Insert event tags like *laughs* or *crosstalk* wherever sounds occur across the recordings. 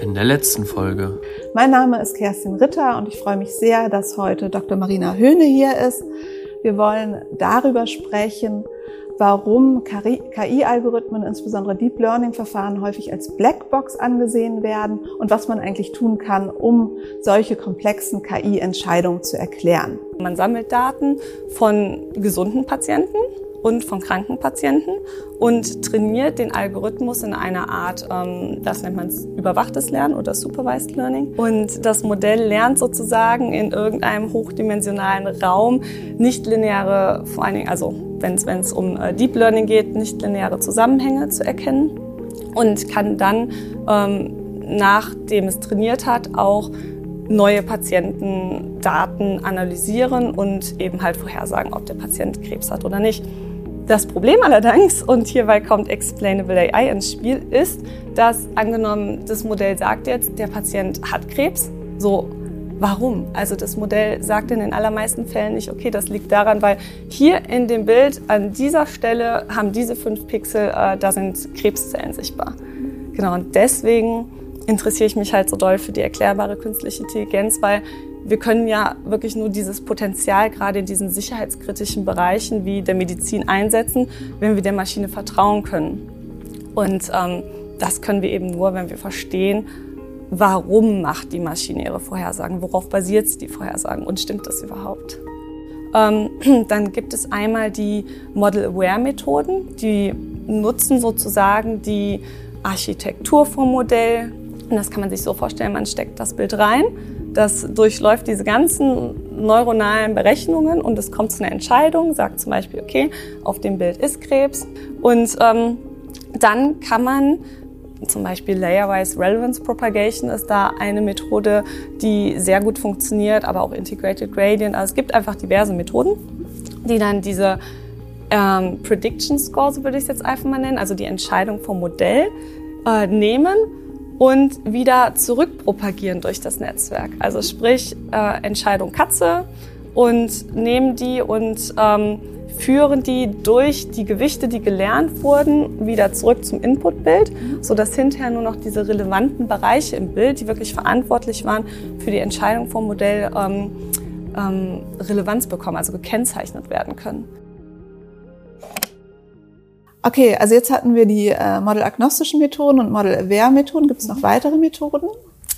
In der letzten Folge. Mein Name ist Kerstin Ritter und ich freue mich sehr, dass heute Dr. Marina Höhne hier ist. Wir wollen darüber sprechen, warum KI-Algorithmen, insbesondere Deep Learning-Verfahren, häufig als Blackbox angesehen werden und was man eigentlich tun kann, um solche komplexen KI-Entscheidungen zu erklären. Man sammelt Daten von gesunden Patienten und von kranken Patienten und trainiert den Algorithmus in einer Art, ähm, das nennt man überwachtes Lernen oder Supervised Learning. Und das Modell lernt sozusagen in irgendeinem hochdimensionalen Raum nicht lineare, vor allen Dingen, also wenn es um äh, Deep Learning geht, nicht lineare Zusammenhänge zu erkennen und kann dann, ähm, nachdem es trainiert hat, auch neue Patientendaten analysieren und eben halt vorhersagen, ob der Patient Krebs hat oder nicht. Das Problem allerdings, und hierbei kommt Explainable AI ins Spiel, ist, dass angenommen, das Modell sagt jetzt, der Patient hat Krebs, so Warum? Also das Modell sagt in den allermeisten Fällen nicht, okay, das liegt daran, weil hier in dem Bild an dieser Stelle haben diese fünf Pixel, äh, da sind Krebszellen sichtbar. Genau, und deswegen interessiere ich mich halt so doll für die erklärbare künstliche Intelligenz, weil wir können ja wirklich nur dieses Potenzial gerade in diesen sicherheitskritischen Bereichen wie der Medizin einsetzen, wenn wir der Maschine vertrauen können. Und ähm, das können wir eben nur, wenn wir verstehen, warum macht die Maschine ihre Vorhersagen, worauf basiert sie die Vorhersagen und stimmt das überhaupt. Ähm, *clears throat* dann gibt es einmal die Model-Aware-Methoden, die nutzen sozusagen die Architektur vom Modell. Und das kann man sich so vorstellen, man steckt das Bild rein das durchläuft diese ganzen neuronalen Berechnungen und es kommt zu einer Entscheidung, sagt zum Beispiel, okay, auf dem Bild ist Krebs. Und ähm, dann kann man zum Beispiel Layer-Wise Relevance Propagation ist da eine Methode, die sehr gut funktioniert, aber auch Integrated Gradient. Also es gibt einfach diverse Methoden, die dann diese ähm, Prediction Score, so würde ich es jetzt einfach mal nennen, also die Entscheidung vom Modell, äh, nehmen und wieder zurückpropagieren durch das Netzwerk. Also sprich äh, Entscheidung Katze und nehmen die und ähm, führen die durch die Gewichte, die gelernt wurden, wieder zurück zum Inputbild, sodass hinterher nur noch diese relevanten Bereiche im Bild, die wirklich verantwortlich waren für die Entscheidung vom Modell, ähm, ähm, Relevanz bekommen, also gekennzeichnet werden können. Okay, also jetzt hatten wir die äh, modelagnostischen Methoden und Model-Aware-Methoden. Gibt es noch weitere Methoden?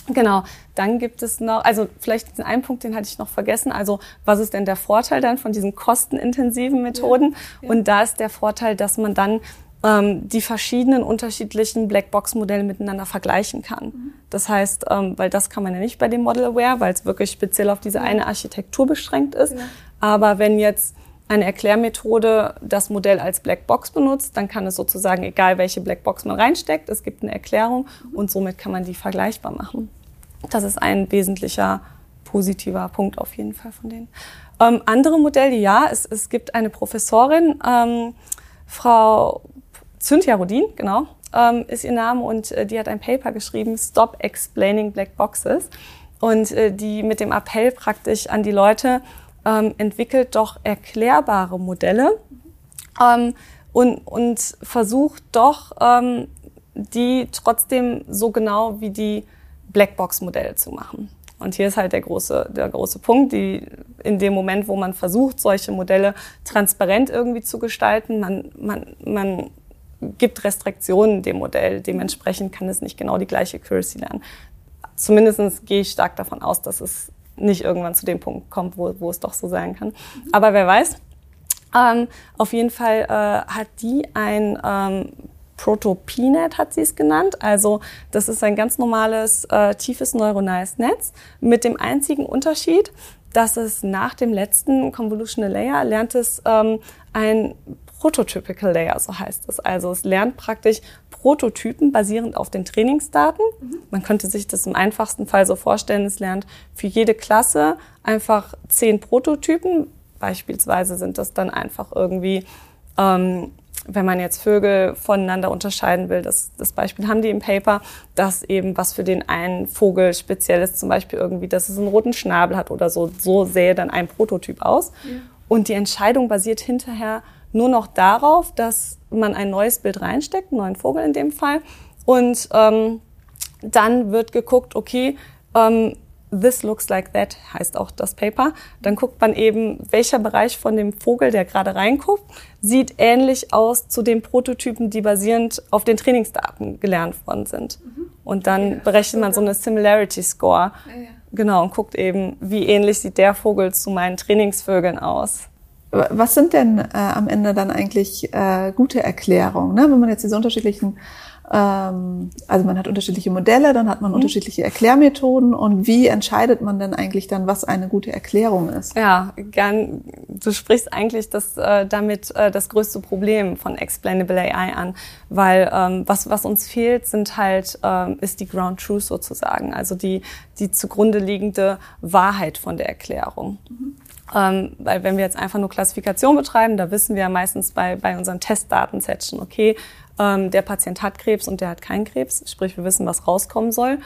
Genau, dann gibt es noch, also vielleicht den einen Punkt, den hatte ich noch vergessen. Also was ist denn der Vorteil dann von diesen kostenintensiven Methoden? Ja, ja. Und da ist der Vorteil, dass man dann ähm, die verschiedenen unterschiedlichen Blackbox-Modelle miteinander vergleichen kann. Mhm. Das heißt, ähm, weil das kann man ja nicht bei dem Model Aware, weil es wirklich speziell auf diese eine Architektur beschränkt ist. Ja. Aber wenn jetzt eine Erklärmethode das Modell als Blackbox benutzt, dann kann es sozusagen, egal welche Blackbox man reinsteckt, es gibt eine Erklärung und somit kann man die vergleichbar machen. Das ist ein wesentlicher positiver Punkt auf jeden Fall von denen. Ähm, andere Modelle, ja, es, es gibt eine Professorin, ähm, Frau Cynthia Rodin, genau, ähm, ist ihr Name und äh, die hat ein Paper geschrieben, Stop Explaining Black Boxes und äh, die mit dem Appell praktisch an die Leute, ähm, entwickelt doch erklärbare Modelle ähm, und, und versucht doch, ähm, die trotzdem so genau wie die Blackbox-Modelle zu machen. Und hier ist halt der große, der große Punkt, die, in dem Moment, wo man versucht, solche Modelle transparent irgendwie zu gestalten, man, man, man gibt Restriktionen dem Modell. Dementsprechend kann es nicht genau die gleiche Accuracy lernen. Zumindest gehe ich stark davon aus, dass es nicht irgendwann zu dem Punkt kommt, wo, wo es doch so sein kann. Aber wer weiß. Ähm, auf jeden Fall äh, hat die ein ähm, Proto-PNet hat sie es genannt. Also das ist ein ganz normales, äh, tiefes neuronales Netz mit dem einzigen Unterschied, dass es nach dem letzten Convolutional Layer lernt es ähm, ein Prototypical Layer, so heißt es. Also es lernt praktisch Prototypen basierend auf den Trainingsdaten. Mhm. Man könnte sich das im einfachsten Fall so vorstellen, es lernt für jede Klasse einfach zehn Prototypen. Beispielsweise sind das dann einfach irgendwie, ähm, wenn man jetzt Vögel voneinander unterscheiden will, das, das Beispiel haben die im Paper, dass eben was für den einen Vogel speziell ist, zum Beispiel irgendwie, dass es einen roten Schnabel hat oder so, so sähe dann ein Prototyp aus. Ja. Und die Entscheidung basiert hinterher nur noch darauf, dass man ein neues Bild reinsteckt, einen neuen Vogel in dem Fall. Und ähm, dann wird geguckt, okay, ähm, This looks like that heißt auch das Paper. Dann guckt man eben, welcher Bereich von dem Vogel, der gerade reinguckt, sieht ähnlich aus zu den Prototypen, die basierend auf den Trainingsdaten gelernt worden sind. Mhm. Und dann ja, berechnet man so eine Similarity Score. Ja, ja. Genau, und guckt eben, wie ähnlich sieht der Vogel zu meinen Trainingsvögeln aus. Was sind denn äh, am Ende dann eigentlich äh, gute Erklärungen, ne? wenn man jetzt diese unterschiedlichen ähm, also man hat unterschiedliche Modelle, dann hat man mhm. unterschiedliche Erklärmethoden und wie entscheidet man denn eigentlich dann, was eine gute Erklärung ist? Ja, gern, du sprichst eigentlich das, äh, damit äh, das größte Problem von Explainable AI an, weil ähm, was, was uns fehlt, sind halt, ähm, ist die Ground Truth sozusagen, also die, die zugrunde liegende Wahrheit von der Erklärung. Mhm. Ähm, weil wenn wir jetzt einfach nur Klassifikation betreiben, da wissen wir ja meistens bei, bei unseren Testdatensets okay, ähm, der Patient hat Krebs und der hat keinen Krebs, sprich wir wissen, was rauskommen soll.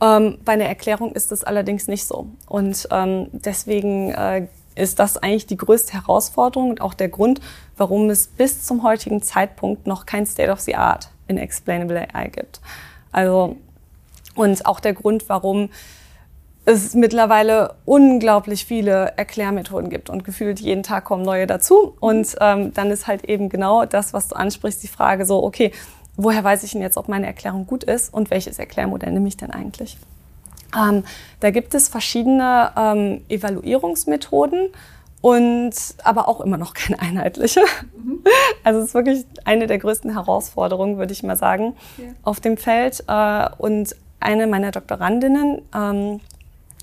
Ähm, bei einer Erklärung ist das allerdings nicht so. Und ähm, deswegen äh, ist das eigentlich die größte Herausforderung und auch der Grund, warum es bis zum heutigen Zeitpunkt noch kein State of the Art in Explainable AI gibt. Also, und auch der Grund, warum es mittlerweile unglaublich viele Erklärmethoden gibt und gefühlt jeden Tag kommen neue dazu. Und ähm, dann ist halt eben genau das, was du ansprichst, die Frage so, okay, woher weiß ich denn jetzt, ob meine Erklärung gut ist und welches Erklärmodell nehme ich denn eigentlich? Ähm, da gibt es verschiedene ähm, Evaluierungsmethoden und aber auch immer noch keine einheitliche. Mhm. Also es ist wirklich eine der größten Herausforderungen, würde ich mal sagen, ja. auf dem Feld. Äh, und eine meiner Doktorandinnen ähm,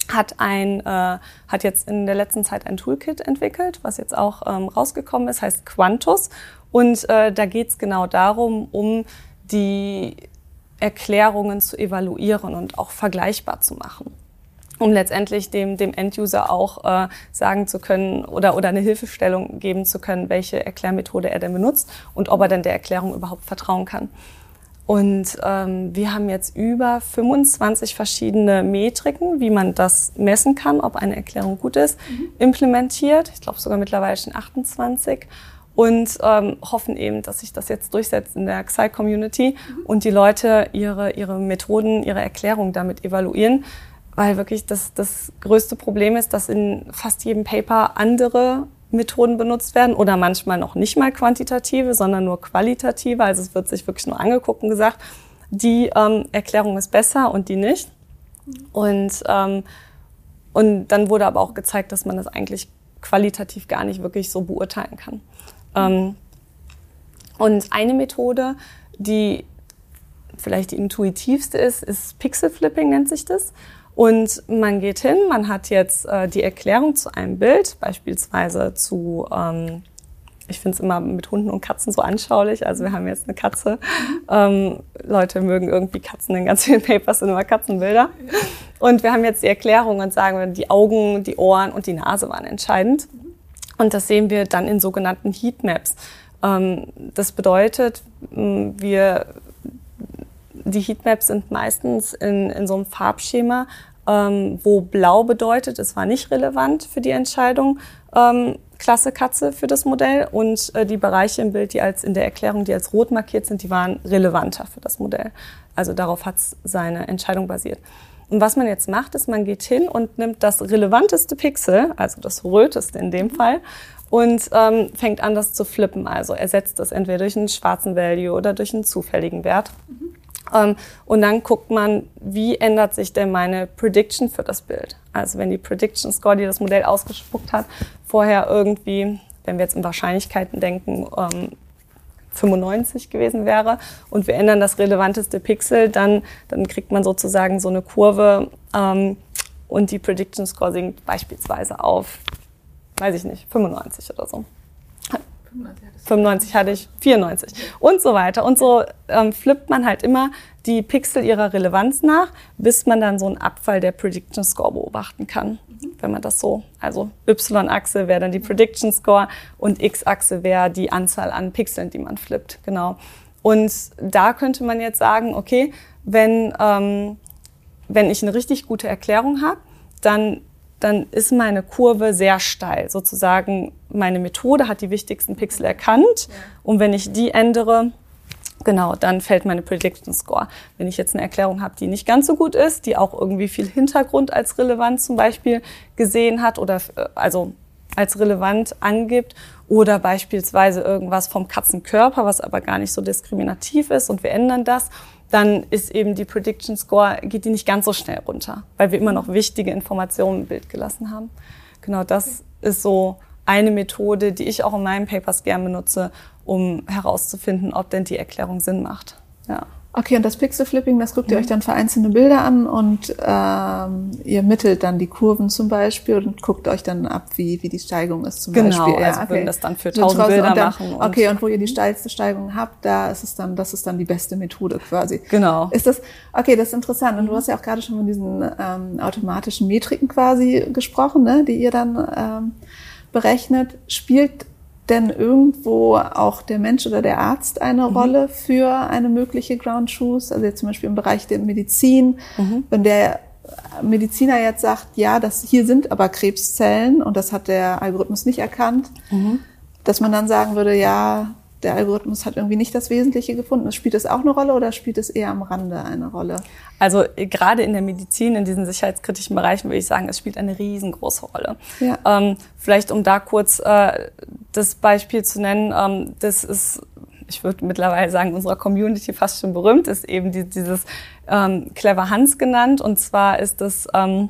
hat ein äh, hat jetzt in der letzten Zeit ein Toolkit entwickelt, was jetzt auch ähm, rausgekommen ist, heißt Quantus und äh, da geht es genau darum, um die Erklärungen zu evaluieren und auch vergleichbar zu machen um letztendlich dem, dem Enduser auch äh, sagen zu können oder, oder eine Hilfestellung geben zu können, welche Erklärmethode er denn benutzt und ob er denn der Erklärung überhaupt vertrauen kann. Und ähm, wir haben jetzt über 25 verschiedene Metriken, wie man das messen kann, ob eine Erklärung gut ist, mhm. implementiert. Ich glaube sogar mittlerweile schon 28 und ähm, hoffen eben, dass sich das jetzt durchsetzt in der XI-Community mhm. und die Leute ihre, ihre Methoden, ihre Erklärung damit evaluieren, weil wirklich das, das größte Problem ist, dass in fast jedem Paper andere Methoden benutzt werden oder manchmal noch nicht mal quantitative, sondern nur qualitative. Also es wird sich wirklich nur angeguckt und gesagt, die ähm, Erklärung ist besser und die nicht. Und, ähm, und dann wurde aber auch gezeigt, dass man das eigentlich qualitativ gar nicht wirklich so beurteilen kann. Ähm, und eine Methode, die vielleicht die intuitivste ist, ist Pixel Flipping nennt sich das. Und man geht hin, man hat jetzt äh, die Erklärung zu einem Bild, beispielsweise zu, ähm, ich finde es immer mit Hunden und Katzen so anschaulich. Also wir haben jetzt eine Katze. Ähm, Leute mögen irgendwie Katzen, in ganz vielen *laughs* Papers sind immer Katzenbilder. Und wir haben jetzt die Erklärung und sagen, die Augen, die Ohren und die Nase waren entscheidend. Und das sehen wir dann in sogenannten Heatmaps. Ähm, das bedeutet, wir die Heatmaps sind meistens in, in so einem Farbschema, ähm, wo blau bedeutet, es war nicht relevant für die Entscheidung, ähm, Klasse Katze für das Modell und äh, die Bereiche im Bild, die als in der Erklärung, die als rot markiert sind, die waren relevanter für das Modell. Also darauf hat seine Entscheidung basiert. Und was man jetzt macht, ist, man geht hin und nimmt das relevanteste Pixel, also das röteste in dem Fall, und ähm, fängt an, das zu flippen. Also ersetzt das entweder durch einen schwarzen Value oder durch einen zufälligen Wert. Mhm. Ähm, und dann guckt man, wie ändert sich denn meine Prediction für das Bild. Also wenn die Prediction Score, die das Modell ausgespuckt hat, vorher irgendwie, wenn wir jetzt in Wahrscheinlichkeiten denken, 95 ähm, gewesen wäre und wir ändern das relevanteste Pixel, dann, dann kriegt man sozusagen so eine Kurve ähm, und die Prediction Score sinkt beispielsweise auf, weiß ich nicht, 95 oder so. 95 hatte ich, 94 und so weiter. Und so ähm, flippt man halt immer die Pixel ihrer Relevanz nach, bis man dann so einen Abfall der Prediction Score beobachten kann. Mhm. Wenn man das so, also Y-Achse wäre dann die Prediction Score und X-Achse wäre die Anzahl an Pixeln, die man flippt. Genau. Und da könnte man jetzt sagen, okay, wenn, ähm, wenn ich eine richtig gute Erklärung habe, dann, dann ist meine Kurve sehr steil, sozusagen meine Methode hat die wichtigsten Pixel erkannt und wenn ich die ändere, Genau, dann fällt meine Prediction Score. Wenn ich jetzt eine Erklärung habe, die nicht ganz so gut ist, die auch irgendwie viel Hintergrund als relevant zum Beispiel gesehen hat oder äh, also als relevant angibt oder beispielsweise irgendwas vom Katzenkörper, was aber gar nicht so diskriminativ ist und wir ändern das, dann ist eben die Prediction Score, geht die nicht ganz so schnell runter, weil wir immer noch wichtige Informationen im Bild gelassen haben. Genau, das ist so eine Methode, die ich auch in meinen Papers gern benutze, um herauszufinden, ob denn die Erklärung Sinn macht. Ja. Okay, und das Pixel Flipping, das guckt ihr mhm. euch dann für einzelne Bilder an und ähm, ihr mittelt dann die Kurven zum Beispiel und guckt euch dann ab, wie, wie die Steigung ist zum genau, Beispiel. Genau, also okay. würden das dann für tausend Bilder dann, machen. Und okay, und wo ihr die steilste Steigung habt, da ist es dann, das ist dann die beste Methode quasi. Genau. Ist das, okay, das ist interessant. Und du hast ja auch gerade schon von diesen ähm, automatischen Metriken quasi gesprochen, ne, die ihr dann ähm, berechnet. Spielt denn irgendwo auch der Mensch oder der Arzt eine mhm. Rolle für eine mögliche Ground Truth? Also jetzt zum Beispiel im Bereich der Medizin, mhm. wenn der Mediziner jetzt sagt, ja, das hier sind aber Krebszellen und das hat der Algorithmus nicht erkannt, mhm. dass man dann sagen würde, ja, der Algorithmus hat irgendwie nicht das Wesentliche gefunden. Spielt es auch eine Rolle oder spielt es eher am Rande eine Rolle? Also äh, gerade in der Medizin, in diesen sicherheitskritischen Bereichen, würde ich sagen, es spielt eine riesengroße Rolle. Ja. Ähm, vielleicht um da kurz äh, das Beispiel zu nennen, ähm, das ist, ich würde mittlerweile sagen, unserer Community fast schon berühmt, ist eben die, dieses ähm, Clever Hans genannt. Und zwar ist das, ähm,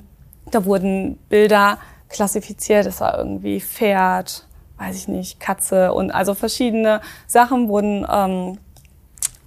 da wurden Bilder klassifiziert, das war irgendwie Pferd, weiß ich nicht, Katze und also verschiedene Sachen wurden, ähm,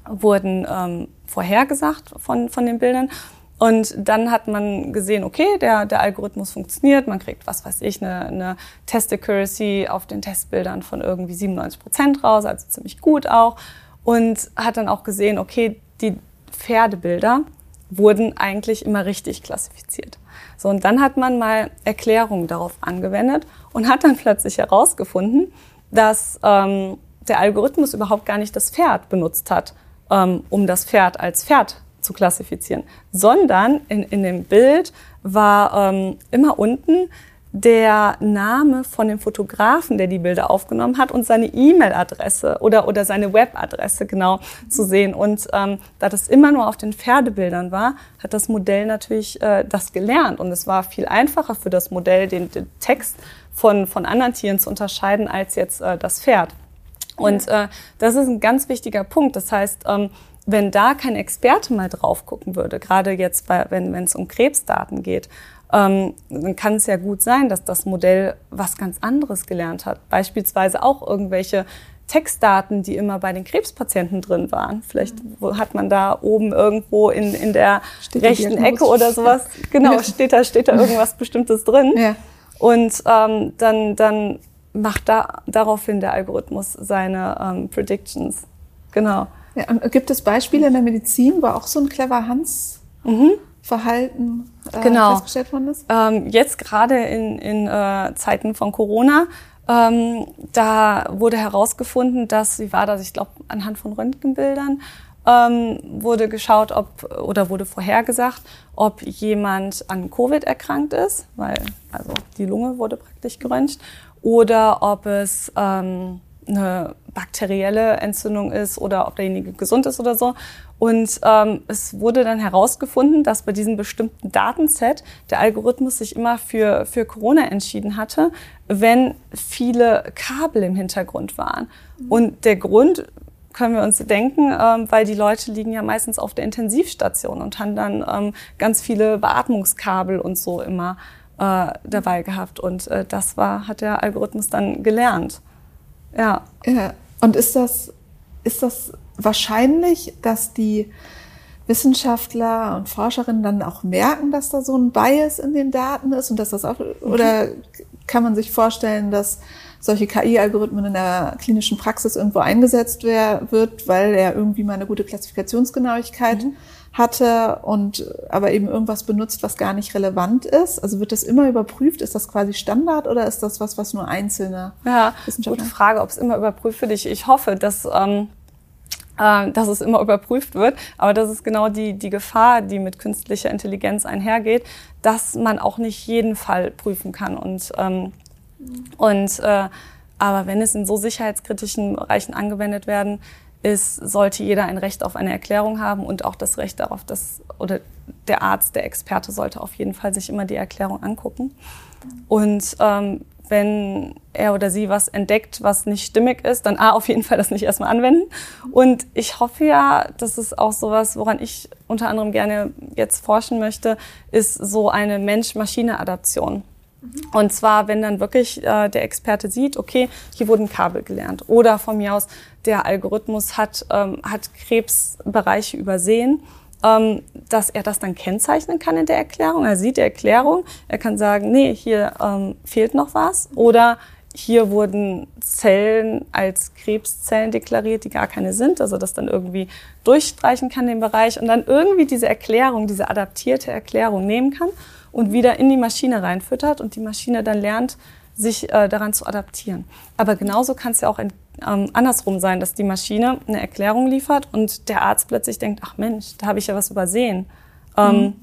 wurden ähm, vorhergesagt von, von den Bildern. Und dann hat man gesehen, okay, der, der Algorithmus funktioniert, man kriegt, was weiß ich, eine, eine Test Accuracy auf den Testbildern von irgendwie 97 Prozent raus, also ziemlich gut auch. Und hat dann auch gesehen, okay, die Pferdebilder wurden eigentlich immer richtig klassifiziert. So, und dann hat man mal Erklärungen darauf angewendet und hat dann plötzlich herausgefunden, dass ähm, der Algorithmus überhaupt gar nicht das Pferd benutzt hat, ähm, um das Pferd als Pferd zu klassifizieren, sondern in, in dem Bild war ähm, immer unten der Name von dem Fotografen, der die Bilder aufgenommen hat und seine E-Mail-Adresse oder, oder seine Webadresse genau zu sehen. Und ähm, da das immer nur auf den Pferdebildern war, hat das Modell natürlich äh, das gelernt. Und es war viel einfacher für das Modell, den, den Text von, von anderen Tieren zu unterscheiden als jetzt äh, das Pferd. Und äh, das ist ein ganz wichtiger Punkt. Das heißt, ähm, wenn da kein Experte mal drauf gucken würde, gerade jetzt, bei, wenn es um Krebsdaten geht, ähm, dann kann es ja gut sein, dass das Modell was ganz anderes gelernt hat. Beispielsweise auch irgendwelche Textdaten, die immer bei den Krebspatienten drin waren. Vielleicht hat man da oben irgendwo in, in der steht rechten Ecke oder sowas, genau, steht da, steht da irgendwas Bestimmtes drin. Ja. Und ähm, dann, dann macht da daraufhin der Algorithmus seine ähm, Predictions. Genau. Ja, und gibt es Beispiele in der Medizin, wo auch so ein clever Hans mhm. Verhalten äh, genau. festgestellt worden ist? Ähm, jetzt gerade in, in äh, Zeiten von Corona, ähm, da wurde herausgefunden, dass, wie war das, ich glaube, anhand von Röntgenbildern, ähm, wurde geschaut, ob oder wurde vorhergesagt, ob jemand an Covid erkrankt ist, weil also die Lunge wurde praktisch geröntgt, oder ob es ähm, eine bakterielle Entzündung ist oder ob derjenige gesund ist oder so. Und ähm, es wurde dann herausgefunden, dass bei diesem bestimmten Datenset der Algorithmus sich immer für, für Corona entschieden hatte, wenn viele Kabel im Hintergrund waren. Mhm. Und der Grund können wir uns denken, ähm, weil die Leute liegen ja meistens auf der Intensivstation und haben dann ähm, ganz viele Beatmungskabel und so immer äh, dabei gehabt. Und äh, das war, hat der Algorithmus dann gelernt. Ja. ja. Und ist das, ist das wahrscheinlich, dass die Wissenschaftler und Forscherinnen dann auch merken, dass da so ein Bias in den Daten ist und dass das auch, oder kann man sich vorstellen, dass solche KI-Algorithmen in der klinischen Praxis irgendwo eingesetzt wird, weil er irgendwie mal eine gute Klassifikationsgenauigkeit mhm hatte und aber eben irgendwas benutzt, was gar nicht relevant ist? Also wird das immer überprüft? Ist das quasi Standard oder ist das was, was nur einzelne ja, Wissenschaftler? Gute Frage, ob es immer überprüft wird. Ich, ich hoffe, dass ähm, äh, dass es immer überprüft wird. Aber das ist genau die, die Gefahr, die mit künstlicher Intelligenz einhergeht, dass man auch nicht jeden Fall prüfen kann. Und, ähm, und äh, aber wenn es in so sicherheitskritischen Bereichen angewendet werden ist, sollte jeder ein Recht auf eine Erklärung haben und auch das Recht darauf, dass oder der Arzt, der Experte sollte auf jeden Fall sich immer die Erklärung angucken. Und ähm, wenn er oder sie was entdeckt, was nicht stimmig ist, dann A, auf jeden Fall das nicht erstmal anwenden. Und ich hoffe ja, das ist auch sowas, woran ich unter anderem gerne jetzt forschen möchte, ist so eine Mensch-Maschine-Adaption. Und zwar, wenn dann wirklich äh, der Experte sieht, okay, hier wurden Kabel gelernt. Oder von mir aus, der Algorithmus hat, ähm, hat Krebsbereiche übersehen ähm, dass er das dann kennzeichnen kann in der Erklärung. Er sieht die Erklärung, er kann sagen, nee, hier ähm, fehlt noch was oder hier wurden Zellen als Krebszellen deklariert, die gar keine sind, also das dann irgendwie durchstreichen kann den Bereich und dann irgendwie diese Erklärung, diese adaptierte Erklärung nehmen kann und wieder in die Maschine reinfüttert und die Maschine dann lernt, sich äh, daran zu adaptieren. Aber genauso kann es ja auch in ähm, andersrum sein, dass die Maschine eine Erklärung liefert und der Arzt plötzlich denkt, ach Mensch, da habe ich ja was übersehen. Ähm, mhm.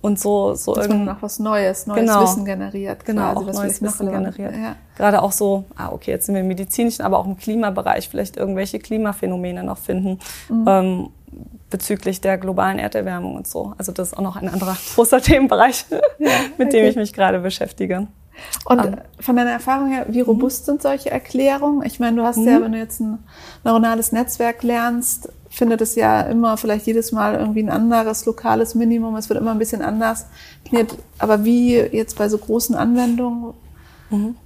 Und so, so dass man noch was Neues, neues genau. Wissen generiert. Genau, quasi, auch neues Wissen generiert. Ja. Gerade auch so, ah, okay, jetzt sind wir im medizinischen, aber auch im Klimabereich vielleicht irgendwelche Klimaphänomene noch finden. Mhm. Ähm, bezüglich der globalen Erderwärmung und so. Also das ist auch noch ein anderer *laughs* großer Themenbereich, ja, *laughs* mit dem ich mich gerade beschäftige. Und um, von deiner Erfahrung her, wie robust sind solche Erklärungen? Ich meine, du hast ja, mhm. wenn du jetzt ein neuronales Netzwerk lernst, findet es ja immer vielleicht jedes Mal irgendwie ein anderes lokales Minimum. Es wird immer ein bisschen anders. Aber wie jetzt bei so großen Anwendungen, mhm.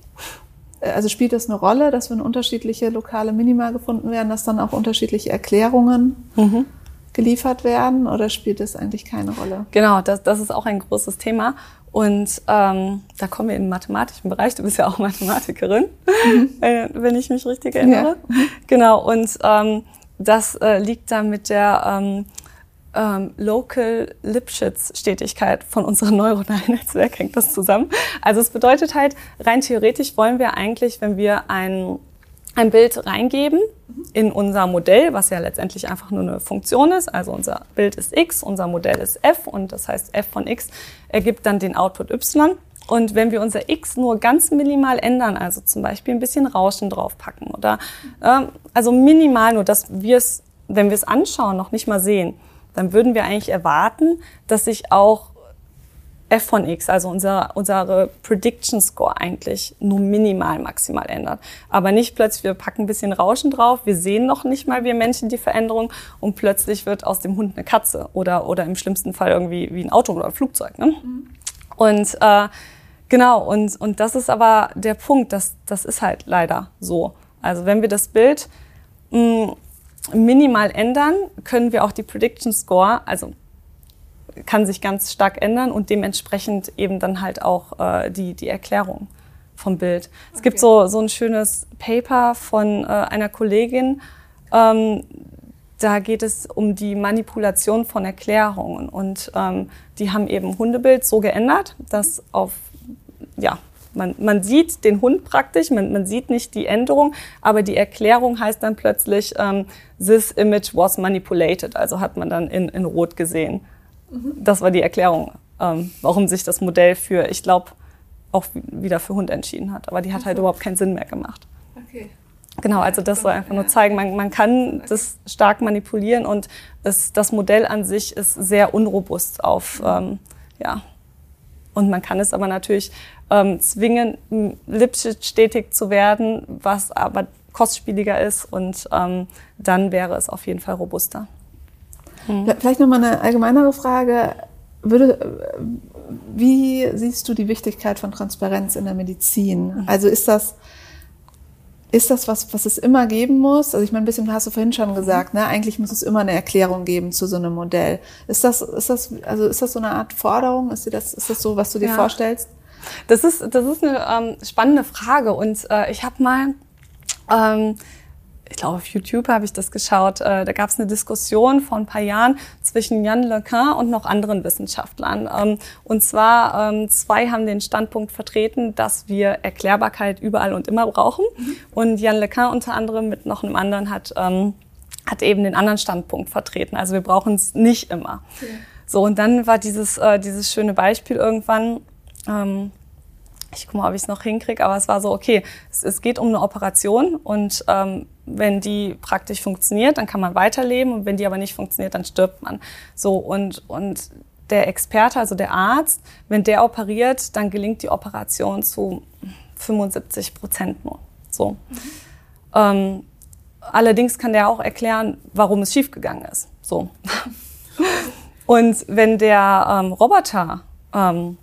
Also spielt das eine Rolle, dass wenn unterschiedliche lokale Minima gefunden werden, dass dann auch unterschiedliche Erklärungen mhm. geliefert werden? Oder spielt das eigentlich keine Rolle? Genau, das, das ist auch ein großes Thema. Und ähm, da kommen wir im mathematischen Bereich. Du bist ja auch Mathematikerin, mhm. wenn ich mich richtig erinnere. Ja. Genau. Und ähm, das äh, liegt da mit der ähm, ähm, Local Lipschitz-Stetigkeit von unserem neuronalen Netzwerk hängt das zusammen. Also es bedeutet halt, rein theoretisch wollen wir eigentlich, wenn wir ein, ein Bild reingeben in unser Modell, was ja letztendlich einfach nur eine Funktion ist, also unser Bild ist x, unser Modell ist f und das heißt f von x ergibt dann den Output y. Und wenn wir unser X nur ganz minimal ändern, also zum Beispiel ein bisschen Rauschen draufpacken oder ähm, also minimal nur, dass wir es, wenn wir es anschauen, noch nicht mal sehen, dann würden wir eigentlich erwarten, dass sich auch f von x, also unser, unsere Prediction Score eigentlich nur minimal maximal ändert. Aber nicht plötzlich, wir packen ein bisschen Rauschen drauf, wir sehen noch nicht mal, wir Menschen, die Veränderung und plötzlich wird aus dem Hund eine Katze oder, oder im schlimmsten Fall irgendwie wie ein Auto oder ein Flugzeug. Ne? Mhm. Und äh, genau, und, und das ist aber der Punkt, das, das ist halt leider so. Also wenn wir das Bild mh, mm, minimal ändern, können wir auch die Prediction Score, also kann sich ganz stark ändern und dementsprechend eben dann halt auch äh, die, die Erklärung vom Bild. Es okay. gibt so, so ein schönes Paper von äh, einer Kollegin, ähm, da geht es um die Manipulation von Erklärungen und ähm, die haben eben Hundebild so geändert, dass auf, ja, man, man sieht den Hund praktisch, man, man sieht nicht die Änderung, aber die Erklärung heißt dann plötzlich, ähm, this image was manipulated, also hat man dann in, in Rot gesehen. Das war die Erklärung, ähm, warum sich das Modell für, ich glaube, auch wieder für Hund entschieden hat. Aber die hat halt überhaupt keinen Sinn mehr gemacht. Okay. Genau, also das soll einfach nur zeigen, man, man kann das stark manipulieren und es, das Modell an sich ist sehr unrobust auf, ähm, ja. Und man kann es aber natürlich ähm, zwingen, Lipschitz stetig zu werden, was aber kostspieliger ist und ähm, dann wäre es auf jeden Fall robuster. Hm. Vielleicht nochmal eine allgemeinere Frage. Würde, wie siehst du die Wichtigkeit von Transparenz in der Medizin? Also ist das, ist das was, was es immer geben muss? Also ich meine, ein bisschen hast du vorhin schon gesagt, ne? Eigentlich muss es immer eine Erklärung geben zu so einem Modell. Ist das, ist das, also ist das so eine Art Forderung? Ist das, ist das so, was du dir ja. vorstellst? Das ist, das ist eine ähm, spannende Frage und äh, ich habe mal ähm, ich glaube, auf YouTube habe ich das geschaut. Äh, da gab es eine Diskussion vor ein paar Jahren zwischen Jan LeCun und noch anderen Wissenschaftlern. Ähm, und zwar ähm, zwei haben den Standpunkt vertreten, dass wir Erklärbarkeit überall und immer brauchen. Mhm. Und Jan LeCun unter anderem mit noch einem anderen hat, ähm, hat eben den anderen Standpunkt vertreten. Also wir brauchen es nicht immer. Okay. So, und dann war dieses, äh, dieses schöne Beispiel irgendwann, ähm, ich gucke mal, ob ich es noch hinkriege, aber es war so, okay, es, es geht um eine Operation und ähm, wenn die praktisch funktioniert, dann kann man weiterleben und wenn die aber nicht funktioniert, dann stirbt man. So und, und der Experte, also der Arzt, wenn der operiert, dann gelingt die Operation zu 75 Prozent nur. So. Mhm. Ähm, allerdings kann der auch erklären, warum es schiefgegangen ist. So. *laughs* Und wenn der ähm, Roboter ähm,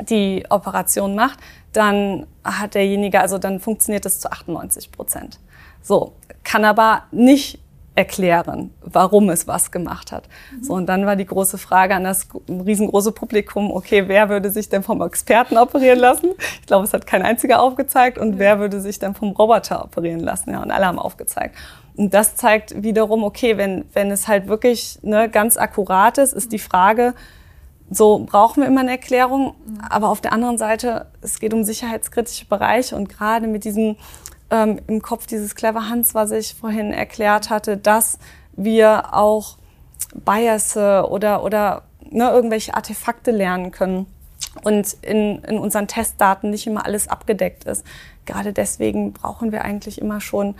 die Operation macht, dann hat derjenige, also dann funktioniert es zu 98 Prozent. So, kann aber nicht erklären, warum es was gemacht hat. So, und dann war die große Frage an das riesengroße Publikum, okay, wer würde sich denn vom Experten operieren lassen? Ich glaube, es hat kein einziger aufgezeigt. Und wer würde sich dann vom Roboter operieren lassen? Ja, und alle haben aufgezeigt. Und das zeigt wiederum, okay, wenn, wenn es halt wirklich ne, ganz akkurat ist, ist die Frage, so brauchen wir immer eine Erklärung. Aber auf der anderen Seite, es geht um sicherheitskritische Bereiche und gerade mit diesem ähm, im Kopf dieses Clever Hans, was ich vorhin erklärt hatte, dass wir auch Bias oder, oder ne, irgendwelche Artefakte lernen können und in, in unseren Testdaten nicht immer alles abgedeckt ist. Gerade deswegen brauchen wir eigentlich immer schon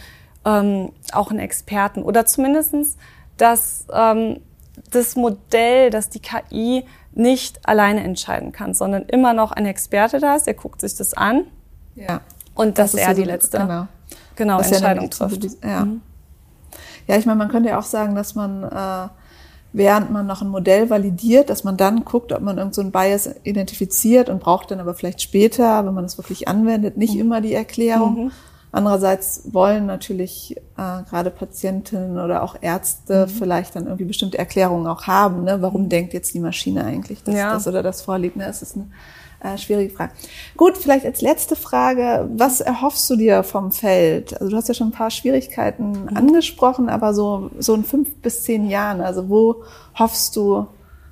ähm, auch einen Experten oder zumindestens, dass ähm, das Modell, dass die KI nicht alleine entscheiden kann, sondern immer noch ein Experte da ist, der guckt sich das an. Ja. Und dass das er die letzte genau. Genau, Entscheidung trifft. Ja. Mhm. ja, ich meine, man könnte ja auch sagen, dass man, äh, während man noch ein Modell validiert, dass man dann guckt, ob man irgendeinen so Bias identifiziert und braucht dann aber vielleicht später, wenn man es wirklich anwendet, nicht mhm. immer die Erklärung. Mhm. Andererseits wollen natürlich äh, gerade Patientinnen oder auch Ärzte mhm. vielleicht dann irgendwie bestimmte Erklärungen auch haben. Ne? Warum denkt jetzt die Maschine eigentlich, dass ja. das oder das vorliegt? Ne? Das ist eine äh, schwierige Frage. Gut, vielleicht als letzte Frage, was erhoffst du dir vom Feld? Also du hast ja schon ein paar Schwierigkeiten mhm. angesprochen, aber so, so in fünf bis zehn Jahren, also wo hoffst du,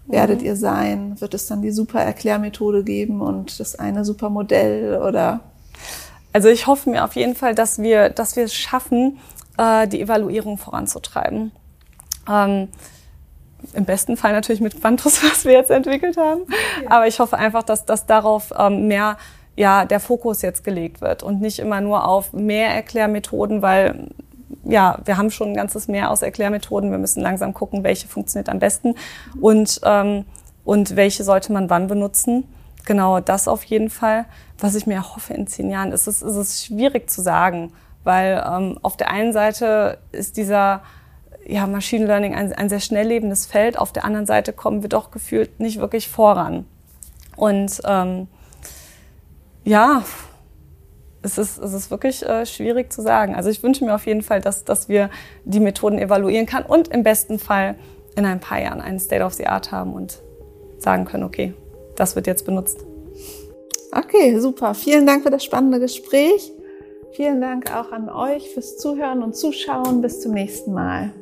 werdet mhm. ihr sein? Wird es dann die super Erklärmethode geben und das eine super Modell oder? Also ich hoffe mir auf jeden Fall, dass wir, dass wir es schaffen, äh, die Evaluierung voranzutreiben. Ähm, im besten Fall natürlich mit Quantus, *laughs* was wir jetzt entwickelt haben. Ja. Aber ich hoffe einfach, dass, dass darauf ähm, mehr ja, der Fokus jetzt gelegt wird und nicht immer nur auf mehr Erklärmethoden, weil ja, wir haben schon ein ganzes Meer aus Erklärmethoden. Wir müssen langsam gucken, welche funktioniert am besten und, ähm, und welche sollte man wann benutzen. Genau, das auf jeden Fall. Was ich mir hoffe in zehn Jahren, ist es, ist es schwierig zu sagen, weil ähm, auf der einen Seite ist dieser ja, Machine Learning ein, ein sehr schnell lebendes Feld. Auf der anderen Seite kommen wir doch gefühlt nicht wirklich voran. Und ähm, ja, es ist, es ist wirklich äh, schwierig zu sagen. Also ich wünsche mir auf jeden Fall, dass, dass wir die Methoden evaluieren können und im besten Fall in ein paar Jahren einen State of the Art haben und sagen können, okay, das wird jetzt benutzt. Okay, super. Vielen Dank für das spannende Gespräch. Vielen Dank auch an euch fürs Zuhören und Zuschauen. Bis zum nächsten Mal.